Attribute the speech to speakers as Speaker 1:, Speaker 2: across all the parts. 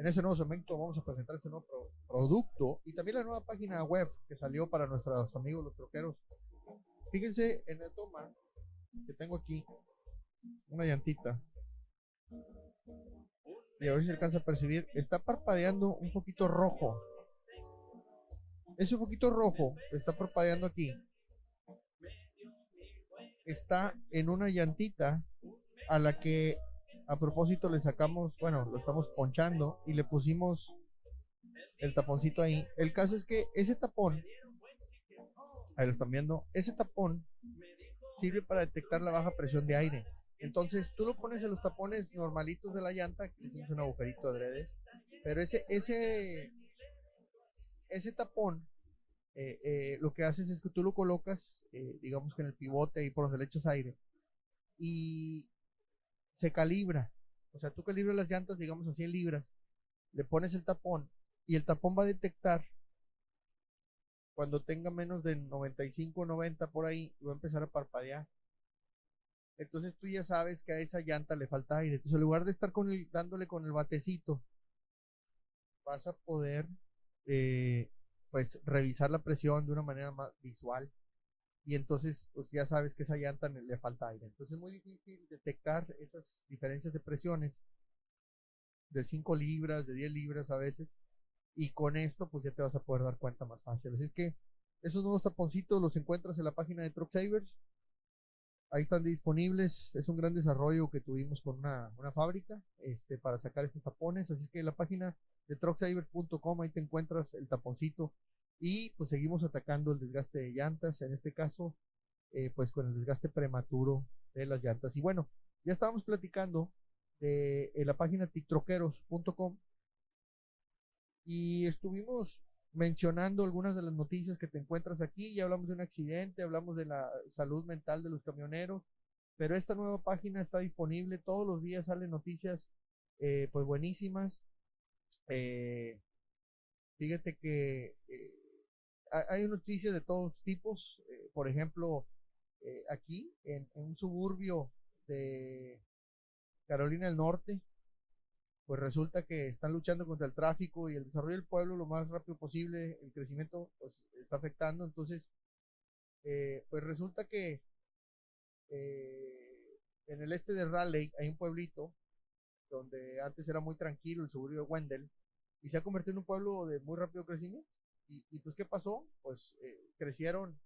Speaker 1: en ese nuevo segmento vamos a presentar este nuevo pro- producto y también la nueva página web que salió para nuestros amigos los troqueros. Fíjense en el toma que tengo aquí una llantita. Y a ver si alcanza a percibir. Está parpadeando un poquito rojo. Ese poquito rojo está parpadeando aquí. Está en una llantita a la que a propósito le sacamos, bueno, lo estamos ponchando y le pusimos el taponcito ahí. El caso es que ese tapón, ahí lo están viendo, ese tapón sirve para detectar la baja presión de aire. Entonces tú lo pones en los tapones normalitos de la llanta, que hicimos un agujerito adrede, pero ese, ese, ese tapón, eh, eh, lo que haces es que tú lo colocas, eh, digamos que en el pivote ahí por donde le echas aire, y se calibra. O sea, tú calibras las llantas, digamos a 100 libras, le pones el tapón y el tapón va a detectar cuando tenga menos de 95 o 90 por ahí va a empezar a parpadear. Entonces tú ya sabes que a esa llanta le falta aire. Entonces en lugar de estar con el, dándole con el batecito, vas a poder eh, pues revisar la presión de una manera más visual. Y entonces pues ya sabes que esa llanta le, falta aire. Entonces es muy difícil detectar esas diferencias de presiones de 5 libras, de 10 libras a veces. Y con esto pues ya te vas a poder dar cuenta más fácil. Así que esos nuevos taponcitos los encuentras en la página de Truck Savers. Ahí están disponibles. Es un gran desarrollo que tuvimos con una, una fábrica este, para sacar estos tapones. Así que en la página de trucksavers.com ahí te encuentras el taponcito. Y pues seguimos atacando el desgaste de llantas. En este caso, eh, pues con el desgaste prematuro de las llantas. Y bueno, ya estábamos platicando de, la página tictroqueros.com y estuvimos mencionando algunas de las noticias que te encuentras aquí. Ya hablamos de un accidente, hablamos de la salud mental de los camioneros, pero esta nueva página está disponible. Todos los días salen noticias eh, pues buenísimas. Eh, fíjate que eh, hay noticias de todos tipos. eh, por ejemplo, eh, aquí en, un suburbio de Carolina del Norte, pues resulta que están luchando contra el tráfico y el desarrollo del pueblo lo más rápido posible, el crecimiento pues está afectando, entonces eh, pues resulta que eh, en el este de Raleigh hay un pueblito donde antes era muy tranquilo, el suburbio de Wendell, y se ha convertido en un pueblo de muy rápido crecimiento. Y, pues, ¿qué pasó? Pues eh, crecieron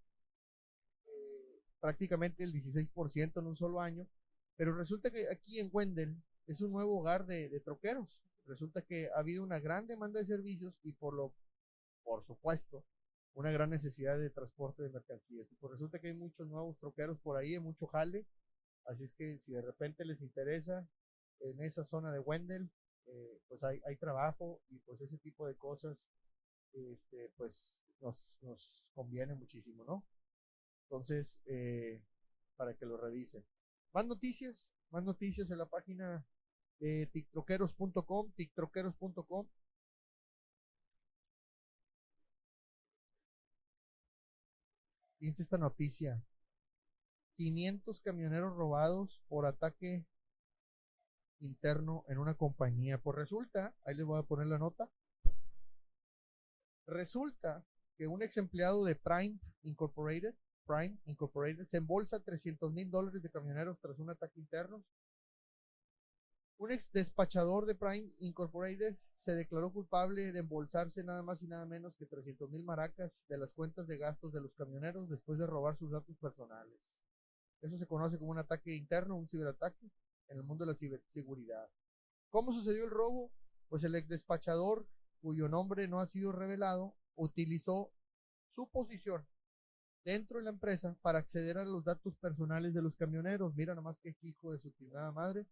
Speaker 1: eh, prácticamente el 16% en un solo año, pero resulta que aquí en Wendell es un nuevo hogar de, de troqueros. Resulta que ha habido una gran demanda de servicios y por lo, por supuesto, una gran necesidad de transporte de mercancías. Y pues resulta que hay muchos nuevos troqueros por ahí, hay mucho jale. Así es que si de repente les interesa en esa zona de Wendell, eh, pues hay, hay trabajo y pues ese tipo de cosas, este, pues nos, nos conviene muchísimo, ¿no? Entonces, eh, para que lo revisen. Más noticias, más noticias en la página de tictroqueros.com, tictroqueros.com. Fíjense esta noticia. 500 camioneros robados por ataque interno en una compañía. Pues resulta, ahí les voy a poner la nota. Resulta que un ex empleado de Prime Incorporated, Prime Incorporated, se embolsa 300 mil dólares de camioneros tras un ataque interno. Un ex despachador de Prime Incorporated se declaró culpable de embolsarse nada más y nada menos que 300 mil maracas de las cuentas de gastos de los camioneros después de robar sus datos personales. Eso se conoce como un ataque interno, un ciberataque en el mundo de la ciberseguridad. ¿Cómo sucedió el robo? Pues el ex despachador, cuyo nombre no ha sido revelado, utilizó su posición dentro de la empresa para acceder a los datos personales de los camioneros. Mira nomás que hijo de su chingada madre.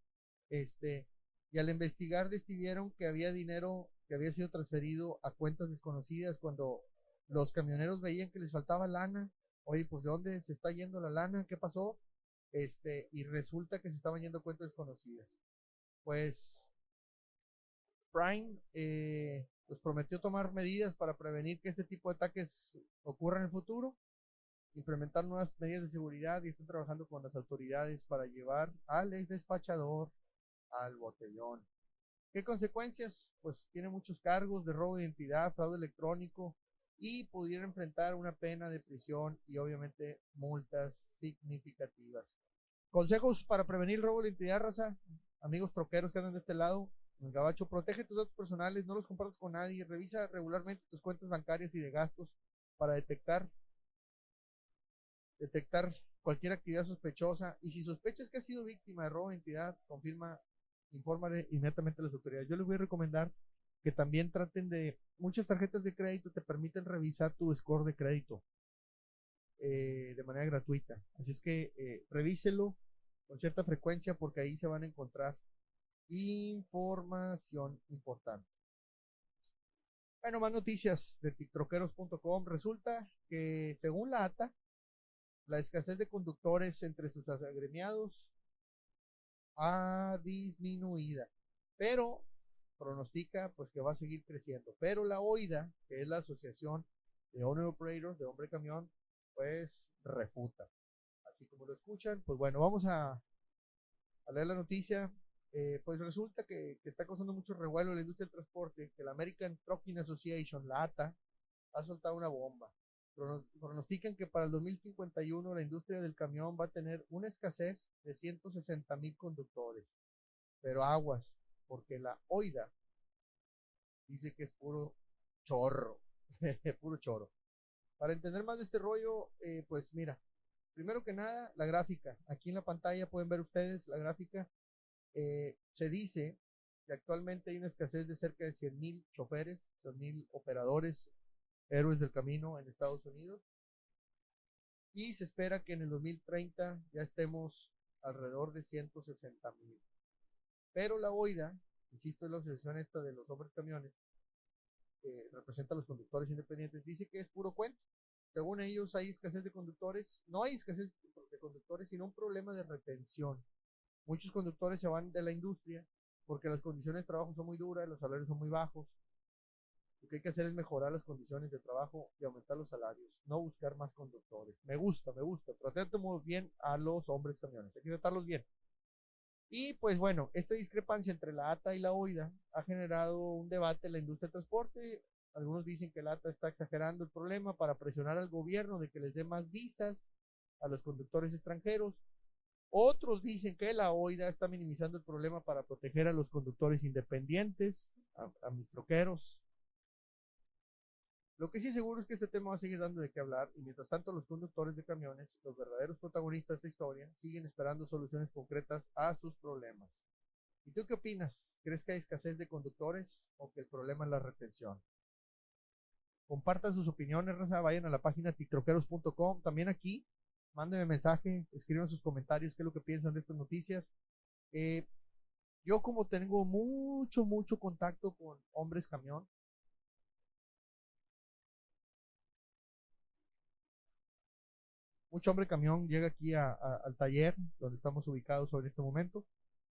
Speaker 1: Este, y al investigar descubrieron que había dinero que había sido transferido a cuentas desconocidas cuando los camioneros veían que les faltaba lana. Oye, pues de dónde se está yendo la lana, ¿qué pasó? Este, y resulta que se estaban yendo cuentas desconocidas. Pues Prime eh, pues prometió tomar medidas para prevenir que este tipo de ataques ocurran en el futuro, implementar nuevas medidas de seguridad y están trabajando con las autoridades para llevar al ex despachador al botellón. ¿Qué consecuencias? Pues tiene muchos cargos de robo de identidad, fraude electrónico y pudiera enfrentar una pena de prisión y obviamente multas significativas. Consejos para prevenir robo de identidad, raza. Amigos troqueros que andan de este lado, el gabacho, protege tus datos personales, no los compartas con nadie, revisa regularmente tus cuentas bancarias y de gastos para detectar detectar cualquier actividad sospechosa y si sospechas que ha sido víctima de robo de identidad, confirma, infórmale inmediatamente a las autoridades. Yo les voy a recomendar que también traten de, muchas tarjetas de crédito te permiten revisar tu score de crédito eh, de manera gratuita. Así es que eh, revíselo con cierta frecuencia porque ahí se van a encontrar información importante. Bueno, más noticias de tiktroqueros.com. Resulta que según la ATA, la escasez de conductores entre sus agremiados ha disminuido, pero pronostica pues que va a seguir creciendo. Pero la OIDA, que es la Asociación de Owner Operators de Hombre Camión, pues refuta. Así como lo escuchan, pues bueno, vamos a, a leer la noticia. Eh, pues resulta que, está causando mucho revuelo la industria del transporte, que la American Trucking Association, la ATA, ha soltado una bomba pronostican que para el 2051 la industria del camión va a tener una escasez de 160 mil conductores. Pero aguas, porque la OIDA dice que es puro chorro, puro chorro. Para entender más de este rollo, eh, pues mira, primero que nada, la gráfica. Aquí en la pantalla pueden ver ustedes la gráfica. Eh, se dice que actualmente hay una escasez de cerca de 100 mil choferes, 100 mil operadores héroes del camino en Estados Unidos. Y se espera que en el 2030 ya estemos alrededor de 160 mil. Pero la OIDA, insisto, en la asociación esta de los hombres camiones, que representa a los conductores independientes, dice que es puro cuento. Según ellos hay escasez de conductores, no hay escasez de conductores, sino un problema de retención. Muchos conductores se van de la industria porque las condiciones de trabajo son muy duras, los salarios son muy bajos, lo que hay que hacer es mejorar las condiciones de trabajo y aumentar los salarios, no buscar más conductores. Me gusta, me gusta. Tratemos bien a los hombres camiones, hay que tratarlos bien. Y pues bueno, esta discrepancia entre la ATA y la OIDA ha generado un debate en la industria del transporte. Algunos dicen que la ATA está exagerando el problema para presionar al gobierno de que les dé más visas a los conductores extranjeros. Otros dicen que la OIDA está minimizando el problema para proteger a los conductores independientes, a, mis troqueros, lo que sí seguro es que este tema va a seguir dando de qué hablar y mientras tanto los conductores de camiones, los verdaderos protagonistas de esta historia, siguen esperando soluciones concretas a sus problemas. ¿Y tú qué opinas? ¿Crees que hay escasez de conductores o que el problema es la retención? Compartan sus opiniones, Raza, vayan a la página tiktroqueros.com, también aquí, mándenme mensaje, escriban sus comentarios, qué es lo que piensan de estas noticias. Eh, yo como tengo mucho, mucho contacto con hombres camión, mucho hombre camión llega aquí al taller donde estamos ubicados en este momento.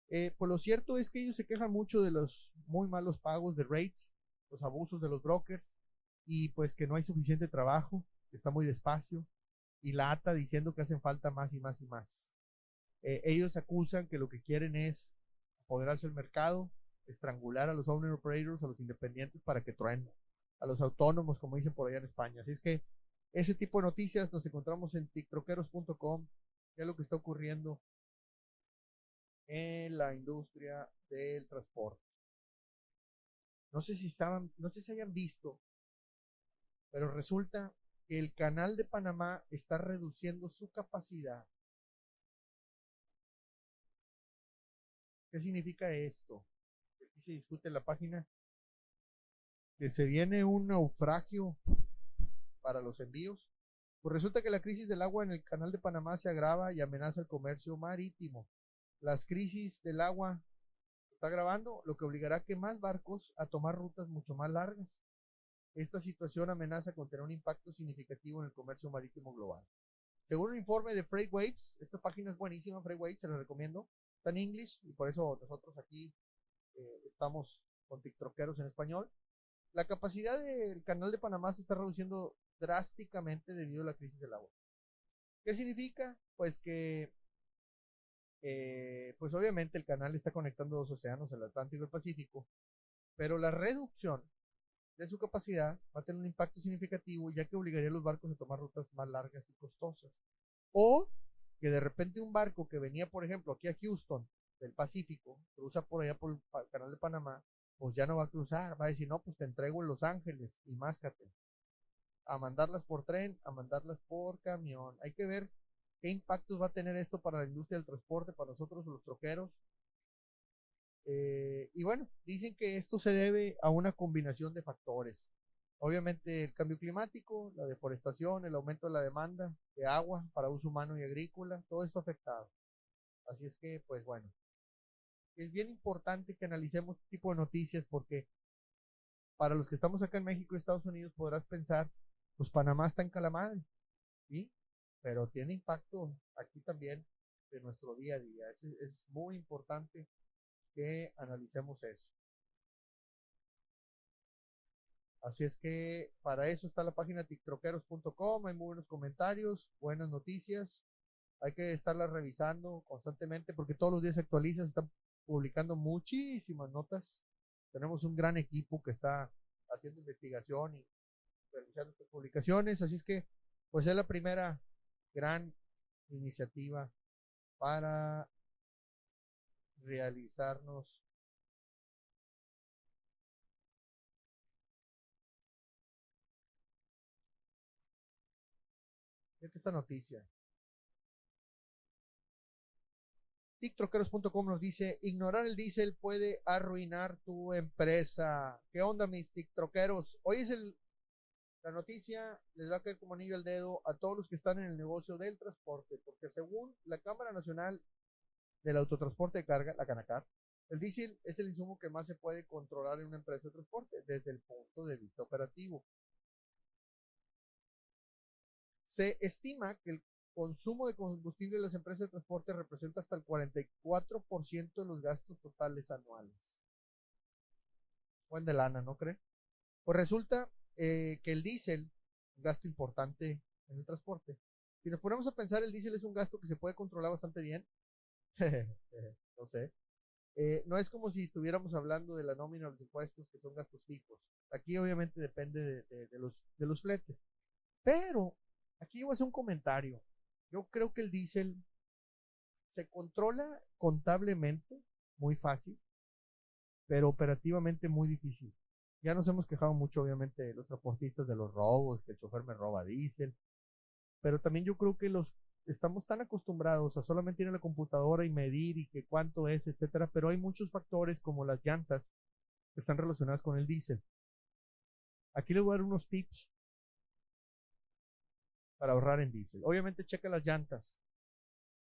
Speaker 1: Eh, pues lo cierto es que ellos se quejan mucho de los muy malos pagos de rates, los abusos de los brokers y pues que no hay suficiente trabajo, está muy despacio y la ATA diciendo que hacen falta más y más y más. Eh, ellos acusan que lo que quieren es apoderarse del mercado, estrangular a los owner operators, a los independientes para que truenen, a los autónomos como dicen por allá en España. Así es que ese tipo de noticias nos encontramos en tiktroqueros.com, qué es lo que está ocurriendo en la industria del transporte. No sé si estaban, no sé si hayan visto, pero resulta el canal de Panamá está reduciendo su capacidad. ¿Qué significa esto? Aquí se discute en la página que se viene un naufragio para los envíos. Pues resulta que la crisis del agua en el canal de Panamá se agrava y amenaza el comercio marítimo. Las crisis del agua está agravando, lo que obligará a que más barcos a tomar rutas mucho más largas. Esta situación amenaza con tener un impacto significativo en el comercio marítimo global. Según un informe de Freight Waves, esta página es buenísima, Freight Waves, se la recomiendo. Está en inglés y por eso nosotros aquí eh, estamos con TikTokeros en español. La capacidad del canal de Panamá se está reduciendo drásticamente debido a la crisis del agua. ¿Qué significa? Pues que, eh, pues obviamente el canal está conectando dos océanos, el Atlántico y el Pacífico, Pero la reducción de su capacidad va a tener un impacto significativo ya que obligaría a los barcos a tomar rutas más largas y costosas. O que de repente un barco que venía, por ejemplo, aquí a Houston, del Pacífico, cruza por allá por el canal de Panamá, pues ya no va a cruzar, va a decir, no, pues te entrego en Los Ángeles y máscate. A mandarlas por tren, a mandarlas por camión. Hay que ver qué impactos va a tener esto para la industria del transporte, para nosotros los troqueros, eh, y bueno, dicen que esto se debe a una combinación de factores. Obviamente el cambio climático, la deforestación, el aumento de la demanda de agua para uso humano y agrícola, todo esto afectado. Así es que, pues bueno, es bien importante que analicemos este tipo de noticias porque para los que estamos acá en México y Estados Unidos podrás pensar, pues Panamá está en Calamadre, ¿sí? Pero tiene impacto aquí también de nuestro día a día. Es, es muy importante que analicemos eso. Así es que para eso está la página tiktroqueros.com, hay muy buenos comentarios, buenas noticias. Hay que estarlas revisando constantemente porque todos los días se actualizan, se están publicando muchísimas notas. Tenemos un gran equipo que está haciendo investigación y realizando estas publicaciones. Así es que, pues es la primera gran iniciativa para realizarnos esta noticia. TicTroqueros.com nos dice, ignorar el diésel puede arruinar tu empresa. ¿Qué onda, mis TicTroqueros? Hoy es el, la noticia, les va a caer como anillo al dedo a todos los que están en el negocio del transporte, porque según la Cámara Nacional del autotransporte de carga, la Canacar, el diésel es el insumo que más se puede controlar en una empresa de transporte desde el punto de vista operativo. Se estima que el consumo de combustible de las empresas de transporte representa hasta el 44% de los gastos totales anuales. Buen de lana, ¿no creen? Pues resulta eh, que el diésel, un gasto importante en el transporte, si nos ponemos a pensar, el diésel es un gasto que se puede controlar bastante bien, no sé. Eh, no es como si estuviéramos hablando de la nómina de los impuestos, que son gastos fijos. Aquí obviamente depende de, los, de los fletes. Pero, aquí voy a hacer un comentario. Yo creo que el diésel se controla contablemente muy fácil, pero operativamente muy difícil. Ya nos hemos quejado mucho, obviamente, los transportistas de los robos, que el chofer me roba diésel. Pero también yo creo que los estamos tan acostumbrados a solamente ir a la computadora y medir y que cuánto es, etcétera, pero hay muchos factores como las llantas que están relacionadas con el diésel. Aquí les voy a dar unos tips para ahorrar en diésel. Obviamente checa las llantas,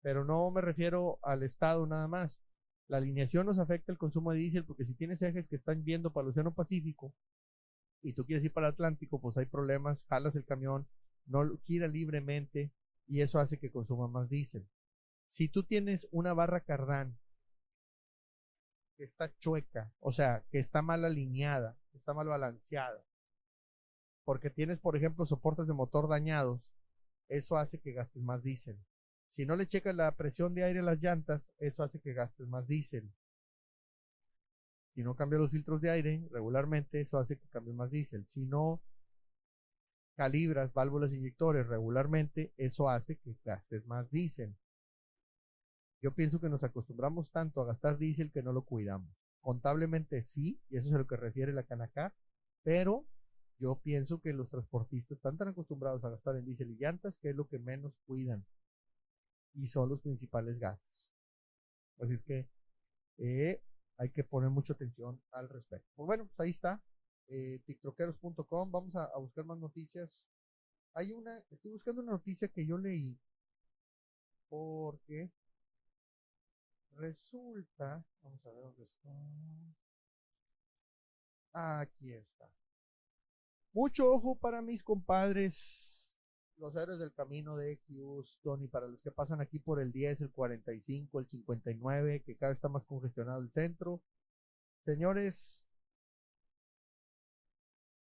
Speaker 1: pero no me refiero al estado nada más. La alineación nos afecta el consumo de diésel porque si tienes ejes que están viendo para el Océano Pacífico y tú quieres ir para el Atlántico, pues hay problemas, jalas el camión, no gira libremente, y eso hace que consuma más diésel. Si tú tienes una barra cardán que está chueca, o sea, que está mal alineada, está mal balanceada, porque tienes, por ejemplo, soportes de motor dañados, eso hace que gastes más diésel. Si no le checas la presión de aire a las llantas, eso hace que gastes más diésel. Si no cambias los filtros de aire regularmente, eso hace que cambie más diésel. Si no calibras válvulas inyectores regularmente, eso hace que gastes más diésel. Yo pienso que nos acostumbramos tanto a gastar diésel que no lo cuidamos. Contablemente sí, y eso es a lo que refiere la Canacar, pero yo pienso que los transportistas están tan acostumbrados a gastar en diésel y llantas que es lo que menos cuidan y son los principales gastos. Así es que eh, hay que poner mucha atención al respecto. Pues bueno, pues ahí está eh. Vamos a, buscar más noticias. Hay una, estoy buscando una noticia que yo leí porque resulta, vamos a ver dónde está. Aquí está. Mucho ojo para mis compadres, los héroes del camino de Houston y para los que pasan aquí por el 10, el 45, el 59, que cada vez está más congestionado el centro. Señores,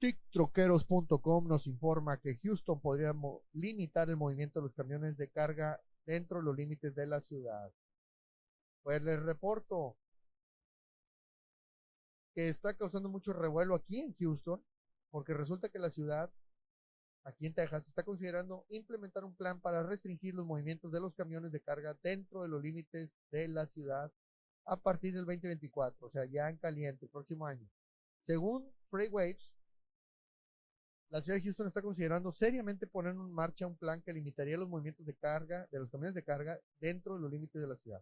Speaker 1: TicTroqueros.com nos informa que Houston podría limitar el movimiento de los camiones de carga dentro de los límites de la ciudad. Pues les reporto que está causando mucho revuelo aquí en Houston, porque resulta que la ciudad, aquí en Texas, está considerando implementar un plan para restringir los movimientos de los camiones de carga dentro de los límites de la ciudad a partir del 2024, o sea, ya en caliente, el próximo año. Según Waves, la ciudad de Houston está considerando seriamente poner en marcha un plan que limitaría los movimientos de carga de los camiones de carga dentro de los límites de la ciudad.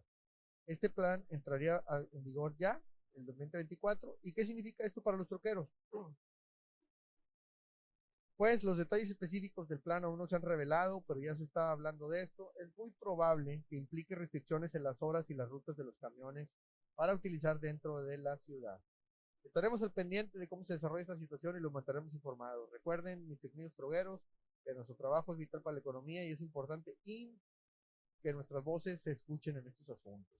Speaker 1: Este plan entraría en vigor ya en 2024. ¿Y qué significa esto para los troqueros? Pues los detalles específicos del plan aún no se han revelado, pero ya se está hablando de esto. Es muy probable que implique restricciones en las horas y las rutas de los camiones para utilizar dentro de la ciudad. Estaremos al pendiente de cómo se desarrolla esta situación y los mantendremos informados. Recuerden, mis queridos trogueros, que nuestro trabajo es vital para la economía y es importante y que nuestras voces se escuchen en estos asuntos.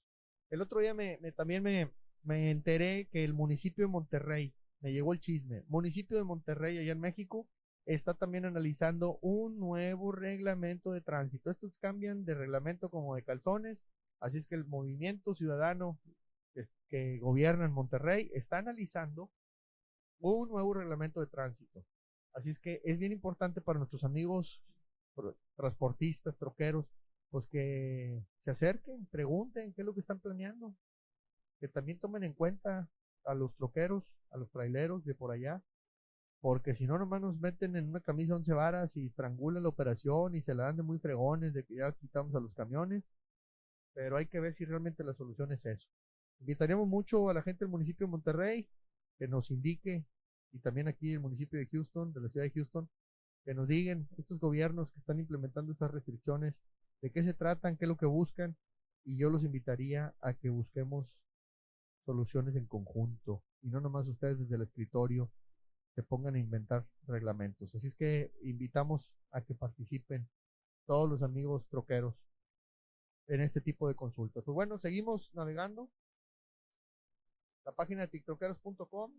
Speaker 1: El otro día me, también me, me enteré que el municipio de Monterrey, me llegó el chisme, municipio de Monterrey allá en México, está también analizando un nuevo reglamento de tránsito. Estos cambian de reglamento como de calzones, así es que el movimiento ciudadano que gobierna en Monterrey está analizando un nuevo reglamento de tránsito. Así es que es bien importante para nuestros amigos transportistas, troqueros, pues que se acerquen, pregunten qué es lo que están planeando, que también tomen en cuenta a los troqueros, a los traileros de por allá, porque si no nomás nos meten en una camisa once varas y estrangulan la operación y se la dan de muy fregones de que ya quitamos a los camiones, pero hay que ver si realmente la solución es eso. Invitaríamos mucho a la gente del municipio de Monterrey que nos indique, y también aquí el municipio de Houston, de la ciudad de Houston, que nos digan estos gobiernos que están implementando estas restricciones, de qué se tratan, qué es lo que buscan, y yo los invitaría a que busquemos soluciones en conjunto, y no nomás ustedes desde el escritorio se pongan a inventar reglamentos. Así es que invitamos a que participen todos los amigos troqueros en este tipo de consultas. Pues bueno, seguimos navegando la página de tiktokeros.com.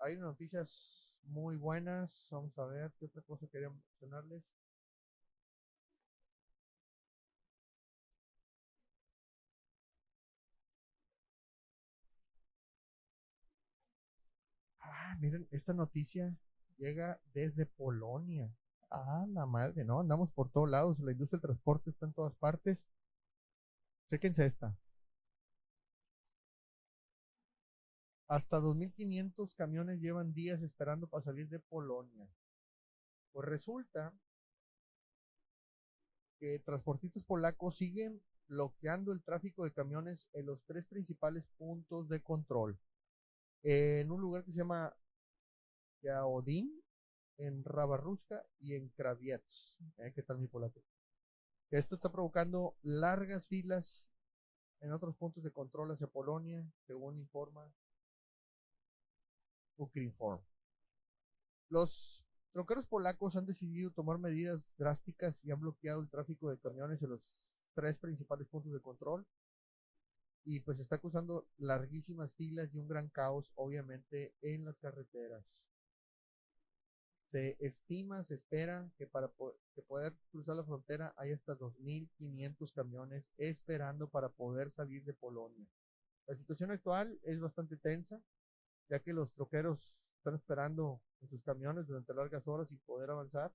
Speaker 1: Hay noticias muy buenas. Vamos a ver qué otra cosa quería mencionarles. Ah, miren, esta noticia llega desde Polonia. Ah, la madre, no, andamos por todos lados. La industria del transporte está en todas partes. Chequense esta. Hasta 2.500 camiones llevan días esperando para salir de Polonia. Pues resulta que transportistas polacos siguen bloqueando el tráfico de camiones en los tres principales puntos de control. En un lugar que se llama Yaodin, en Rabaruska y en Kraviec. Eh, ¿Qué tal mi polaco? Esto está provocando largas filas en otros puntos de control hacia Polonia, según informa Ukrinform. Los troqueros polacos han decidido tomar medidas drásticas y han bloqueado el tráfico de camiones en los tres principales puntos de control. Y pues está acusando larguísimas filas y un gran caos, obviamente, en las carreteras. Se estima, se espera que para poder cruzar la frontera hay hasta 2.500 camiones esperando para poder salir de Polonia. La situación actual es bastante tensa, ya que los troqueros están esperando en sus camiones durante largas horas sin poder avanzar.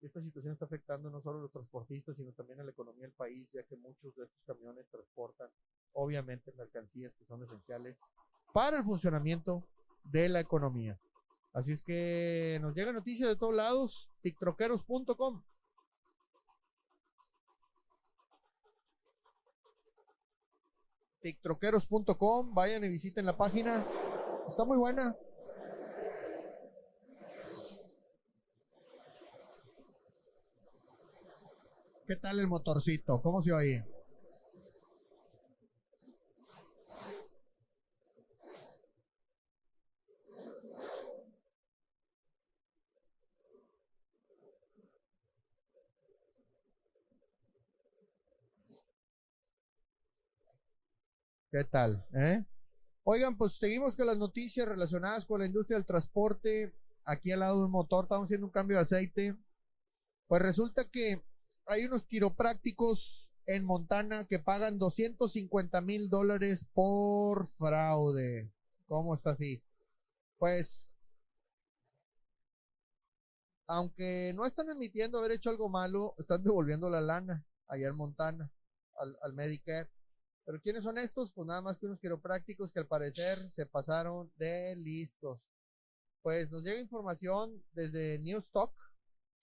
Speaker 1: Esta situación está afectando no solo a los transportistas, sino también a la economía del país, ya que muchos de estos camiones transportan, obviamente, mercancías que son esenciales para el funcionamiento de la economía. Así es que nos llega noticias de todos lados, tiktroqueros.com. tiktroqueros.com, vayan y visiten la página. Está muy buena. ¿Qué tal el motorcito? ¿Cómo se oye? ¿Qué tal? Eh? Oigan, pues seguimos con las noticias relacionadas con la industria del transporte. Aquí al lado de un motor estamos haciendo un cambio de aceite. Pues resulta que hay unos quiroprácticos en Montana que pagan 250 mil dólares por fraude. ¿Cómo está así? Pues, aunque no están admitiendo haber hecho algo malo, están devolviendo la lana allá en Montana al, al Medicare. Pero ¿quiénes son estos? Pues nada más que unos quiroprácticos que al parecer se pasaron de listos. Pues nos llega información desde Newstock.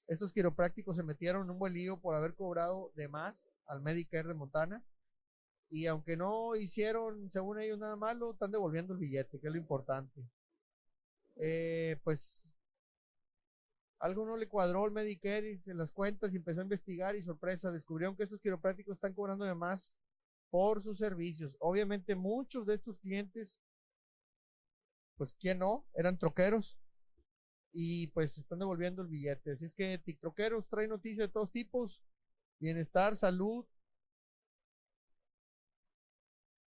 Speaker 1: Estos quiroprácticos se metieron en un buen lío por haber cobrado de más al Medicare de Montana. Y aunque no hicieron, según ellos, nada malo, están devolviendo el billete, que es lo importante. Eh, pues algo no le cuadró al Medicare en las cuentas y empezó a investigar y sorpresa, descubrieron que estos quiroprácticos están cobrando de más por sus servicios. Obviamente muchos de estos clientes, pues quién no, eran troqueros y pues están devolviendo el billete. Así es que TikTokeros trae noticias de todos tipos, bienestar, salud.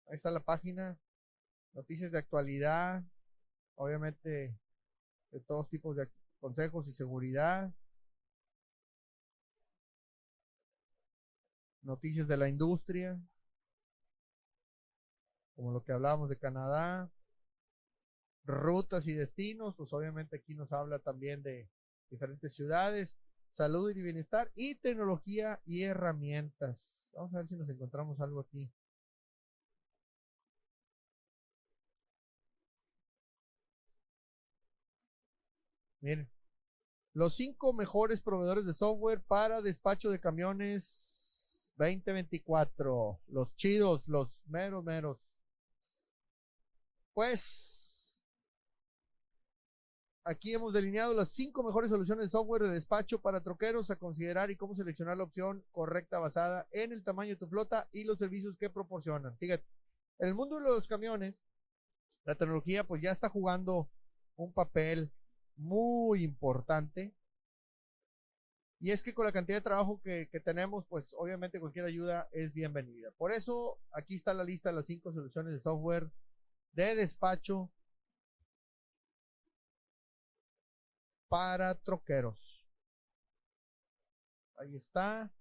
Speaker 1: Ahí está la página, noticias de actualidad, obviamente de todos tipos de consejos y seguridad. Noticias de la industria como lo que hablábamos de Canadá, rutas y destinos, pues obviamente aquí nos habla también de diferentes ciudades, salud y bienestar y tecnología y herramientas. Vamos a ver si nos encontramos algo aquí. Miren, los cinco mejores proveedores de software para despacho de camiones 2024. Los chidos, los meros, meros. Pues aquí hemos delineado las cinco mejores soluciones de software de despacho para troqueros a considerar y cómo seleccionar la opción correcta basada en el tamaño de tu flota y los servicios que proporcionan. Fíjate, en el mundo de los camiones, la tecnología pues ya está jugando un papel muy importante. Y es que con la cantidad de trabajo que, que, tenemos, pues obviamente cualquier ayuda es bienvenida. Por eso aquí está la lista de las cinco soluciones de software de despacho para troqueros. Ahí está.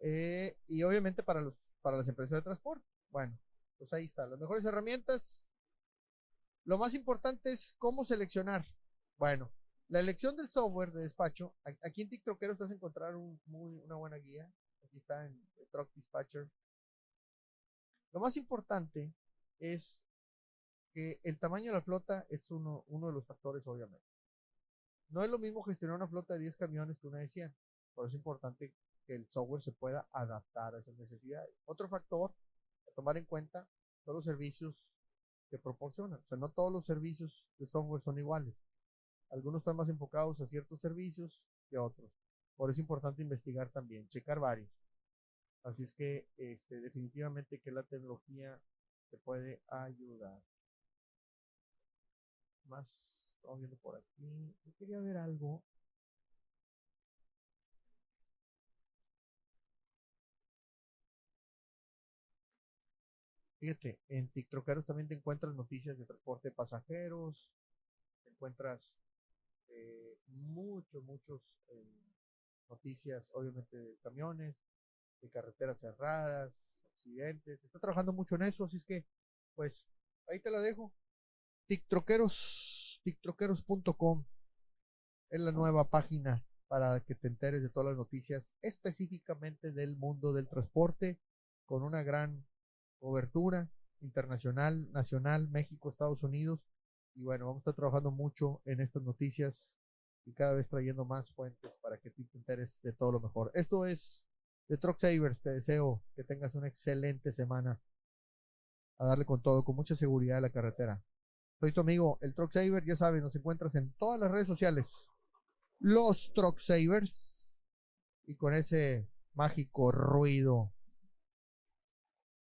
Speaker 1: Eh, y obviamente para, los, para las empresas de transporte. Bueno, pues ahí está. Las mejores herramientas. Lo más importante es cómo seleccionar. Bueno, la elección del software de despacho. Aquí en TikTokeros vas a encontrar una buena guía. Aquí está en Truck Dispatcher. Lo más importante es que el tamaño de la flota es uno, uno de los factores, obviamente. No es lo mismo gestionar una flota de 10 camiones que una de 100. Por eso es importante que el software se pueda adaptar a esas necesidades. Otro factor a tomar en cuenta son los servicios que proporcionan. O sea, no todos los servicios de software son iguales. Algunos están más enfocados a ciertos servicios que otros. Por eso es importante investigar también, checar varios. Así es que este, definitivamente que la tecnología te puede ayudar más estamos viendo por aquí. Yo quería ver algo. Fíjate, en TikTokeros también te encuentras noticias de transporte de pasajeros, te encuentras eh, muchos, muchos eh, noticias, obviamente, de camiones, de carreteras cerradas, accidentes. Está trabajando mucho en eso, así es que, pues, ahí te la dejo. TikTokeros.com es la nueva página para que te enteres de todas las noticias específicamente del mundo del transporte con una gran cobertura internacional, nacional, México, Estados Unidos. Y bueno, vamos a estar trabajando mucho en estas noticias y cada vez trayendo más fuentes para que te enteres de todo lo mejor. Esto es de Truck Savers. Te deseo que tengas una excelente semana. A darle con todo, con mucha seguridad a la carretera. Soy amigo, el Truck Saver. Ya sabes, nos encuentras en todas las redes sociales. Los Truck Savers. Y con ese mágico ruido,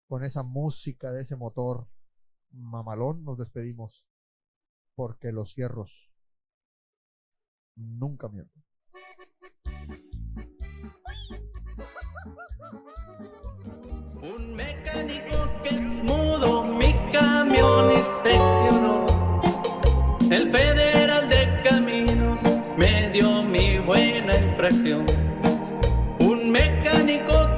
Speaker 1: con esa música de ese motor mamalón, nos despedimos. Porque los cierros nunca mienten.
Speaker 2: Un mecánico que es mudo, mi camión. El Federal de Caminos me dio mi buena infracción. Un mecánico